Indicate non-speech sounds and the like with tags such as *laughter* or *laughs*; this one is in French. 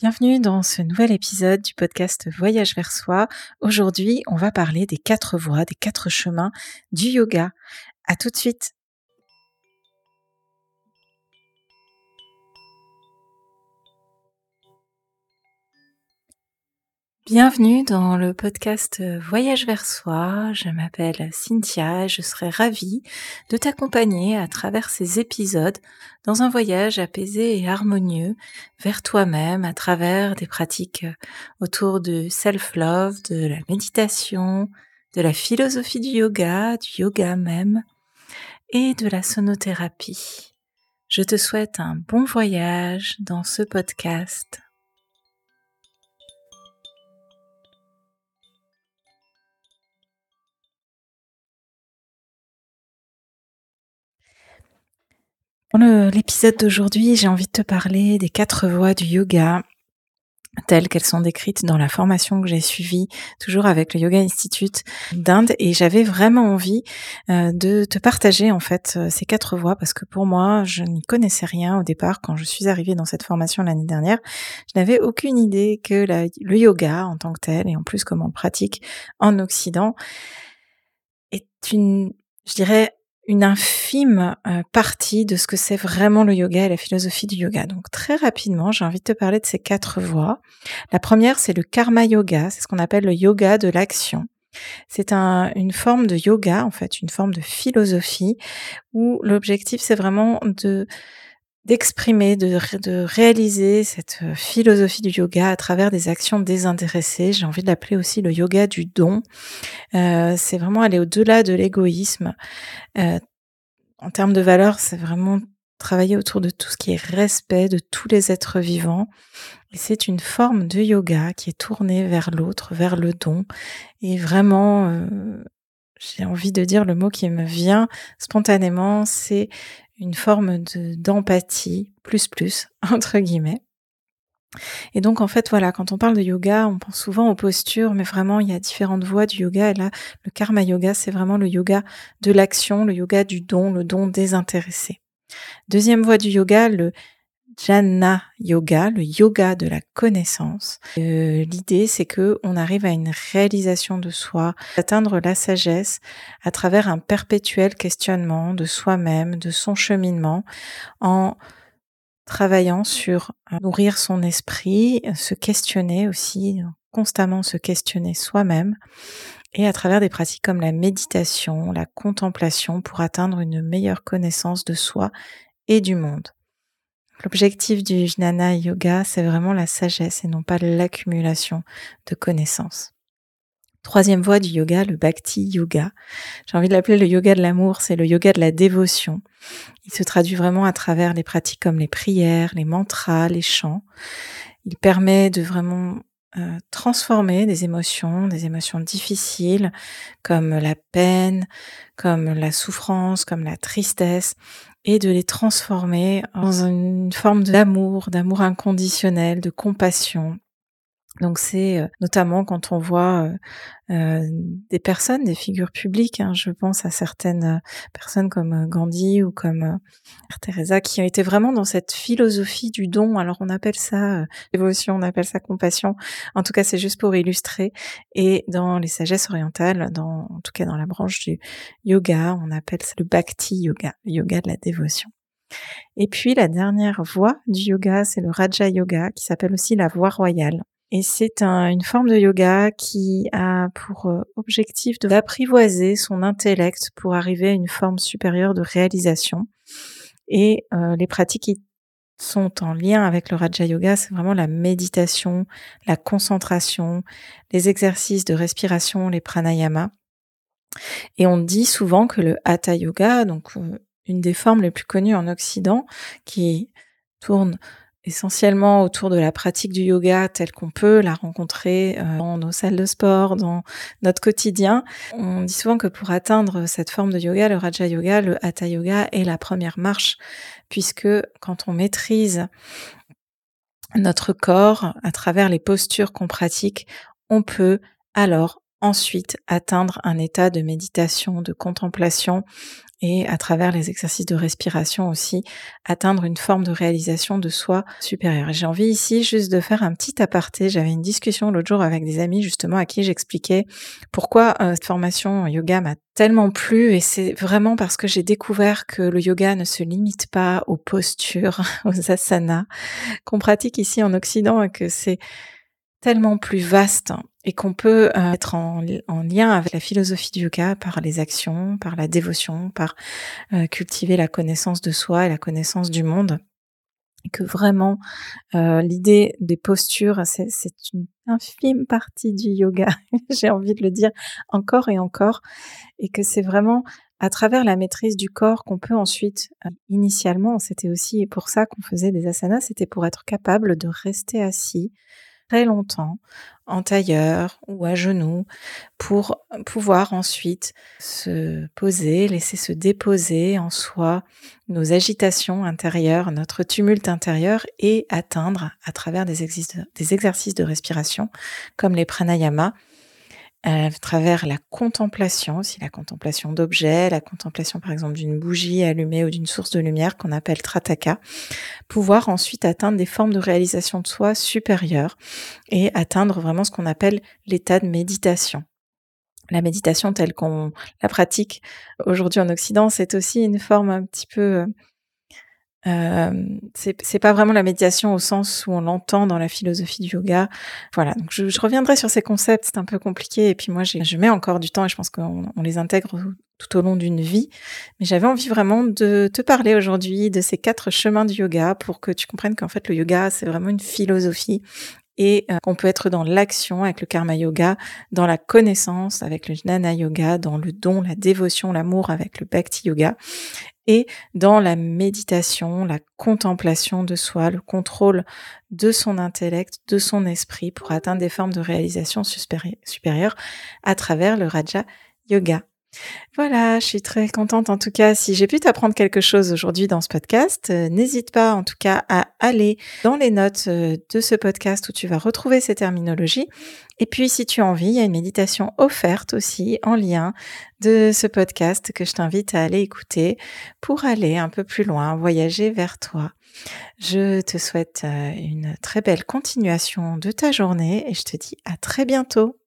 Bienvenue dans ce nouvel épisode du podcast Voyage vers soi. Aujourd'hui, on va parler des quatre voies, des quatre chemins du yoga. À tout de suite. Bienvenue dans le podcast Voyage vers soi. Je m'appelle Cynthia et je serai ravie de t'accompagner à travers ces épisodes dans un voyage apaisé et harmonieux vers toi-même à travers des pratiques autour du self-love, de la méditation, de la philosophie du yoga, du yoga même et de la sonothérapie. Je te souhaite un bon voyage dans ce podcast. Pour l'épisode d'aujourd'hui, j'ai envie de te parler des quatre voies du yoga telles qu'elles sont décrites dans la formation que j'ai suivie, toujours avec le Yoga Institute d'Inde, et j'avais vraiment envie euh, de te partager en fait euh, ces quatre voies parce que pour moi, je n'y connaissais rien au départ quand je suis arrivée dans cette formation l'année dernière. Je n'avais aucune idée que le yoga en tant que tel, et en plus comment on le pratique en Occident, est une, je dirais, une infime euh, partie de ce que c'est vraiment le yoga et la philosophie du yoga. Donc très rapidement, j'ai envie de te parler de ces quatre voies. La première, c'est le karma yoga, c'est ce qu'on appelle le yoga de l'action. C'est un, une forme de yoga, en fait, une forme de philosophie où l'objectif, c'est vraiment de d'exprimer, de, de, réaliser cette euh, philosophie du yoga à travers des actions désintéressées. J'ai envie de l'appeler aussi le yoga du don. Euh, c'est vraiment aller au-delà de l'égoïsme. Euh, en termes de valeur, c'est vraiment travailler autour de tout ce qui est respect de tous les êtres vivants. Et c'est une forme de yoga qui est tournée vers l'autre, vers le don. Et vraiment, euh, j'ai envie de dire le mot qui me vient spontanément, c'est une forme de d'empathie plus plus *laughs* entre guillemets. Et donc en fait voilà, quand on parle de yoga, on pense souvent aux postures, mais vraiment il y a différentes voies du yoga. Et là, le karma yoga, c'est vraiment le yoga de l'action, le yoga du don, le don désintéressé. Deuxième voie du yoga, le Jnana Yoga, le yoga de la connaissance. Euh, l'idée, c'est que on arrive à une réalisation de soi, atteindre la sagesse à travers un perpétuel questionnement de soi-même, de son cheminement, en travaillant sur nourrir son esprit, se questionner aussi, constamment se questionner soi-même, et à travers des pratiques comme la méditation, la contemplation, pour atteindre une meilleure connaissance de soi et du monde. L'objectif du Jnana Yoga, c'est vraiment la sagesse et non pas l'accumulation de connaissances. Troisième voie du yoga, le Bhakti Yoga. J'ai envie de l'appeler le yoga de l'amour, c'est le yoga de la dévotion. Il se traduit vraiment à travers les pratiques comme les prières, les mantras, les chants. Il permet de vraiment euh, transformer des émotions, des émotions difficiles comme la peine, comme la souffrance, comme la tristesse, et de les transformer dans une forme d'amour, d'amour inconditionnel, de compassion, donc c'est euh, notamment quand on voit euh, euh, des personnes, des figures publiques, hein, je pense à certaines personnes comme Gandhi ou comme Teresa, qui ont été vraiment dans cette philosophie du don. Alors on appelle ça dévotion, on appelle ça compassion. En tout cas, c'est juste pour illustrer. Et dans les sagesses orientales, dans, en tout cas dans la branche du yoga, on appelle ça le bhakti yoga, yoga de la dévotion. Et puis la dernière voie du yoga, c'est le Raja Yoga, qui s'appelle aussi la voie royale. Et c'est une forme de yoga qui a pour euh, objectif d'apprivoiser son intellect pour arriver à une forme supérieure de réalisation. Et euh, les pratiques qui sont en lien avec le Raja Yoga, c'est vraiment la méditation, la concentration, les exercices de respiration, les pranayamas. Et on dit souvent que le Hatha Yoga, donc euh, une des formes les plus connues en Occident, qui tourne essentiellement autour de la pratique du yoga telle qu'on peut la rencontrer euh, dans nos salles de sport, dans notre quotidien. On dit souvent que pour atteindre cette forme de yoga, le Raja Yoga, le Hatha Yoga est la première marche, puisque quand on maîtrise notre corps à travers les postures qu'on pratique, on peut alors ensuite atteindre un état de méditation, de contemplation et à travers les exercices de respiration aussi atteindre une forme de réalisation de soi supérieure. J'ai envie ici juste de faire un petit aparté. J'avais une discussion l'autre jour avec des amis justement à qui j'expliquais pourquoi euh, cette formation yoga m'a tellement plu et c'est vraiment parce que j'ai découvert que le yoga ne se limite pas aux postures, *laughs* aux asanas qu'on pratique ici en Occident et que c'est tellement plus vaste et qu'on peut euh, être en, lien avec la philosophie du yoga par les actions, par la dévotion, par euh, cultiver la connaissance de soi et la connaissance du monde. Et que vraiment, euh, l'idée des postures, c'est une infime partie du yoga, *laughs* j'ai envie de le dire encore et encore, et que c'est vraiment à travers la maîtrise du corps qu'on peut ensuite, initialement, c'était aussi pour ça qu'on faisait des asanas, c'était pour être capable de rester assis, très longtemps en tailleur ou à genoux pour pouvoir ensuite se poser, laisser se déposer en soi nos agitations intérieures, notre tumulte intérieur et atteindre à travers des, exercices de respiration comme les pranayama à travers la contemplation aussi, la contemplation d'objets, la contemplation par exemple d'une bougie allumée ou d'une source de lumière qu'on appelle trataka, pouvoir ensuite atteindre des formes de réalisation de soi supérieures et atteindre vraiment ce qu'on appelle l'état de méditation. La méditation telle qu'on la pratique aujourd'hui en Occident, c'est aussi une forme un petit peu euh, c'est pas vraiment la méditation au sens où on l'entend dans la philosophie du yoga. Voilà, donc je, je reviendrai sur ces concepts, c'est un peu compliqué, et puis moi je mets encore du temps et je pense qu'on les intègre tout au long d'une vie. Mais j'avais envie vraiment de te parler aujourd'hui de ces quatre chemins du yoga pour que tu comprennes qu'en fait le yoga c'est vraiment une philosophie et euh, qu'on peut être dans l'action avec le karma yoga, dans la connaissance avec le jnana yoga, dans le don, la dévotion, l'amour avec le bhakti yoga et dans la méditation, la contemplation de soi, le contrôle de son intellect, de son esprit pour atteindre des formes de réalisation supérieure à travers le Raja Yoga. Voilà, je suis très contente en tout cas si j'ai pu t'apprendre quelque chose aujourd'hui dans ce podcast. Euh, n'hésite pas en tout cas à aller dans les notes euh, de ce podcast où tu vas retrouver ces terminologies. Et puis si tu as envie, il y a une méditation offerte aussi en lien de ce podcast que je t'invite à aller écouter pour aller un peu plus loin, voyager vers toi. Je te souhaite euh, une très belle continuation de ta journée et je te dis à très bientôt.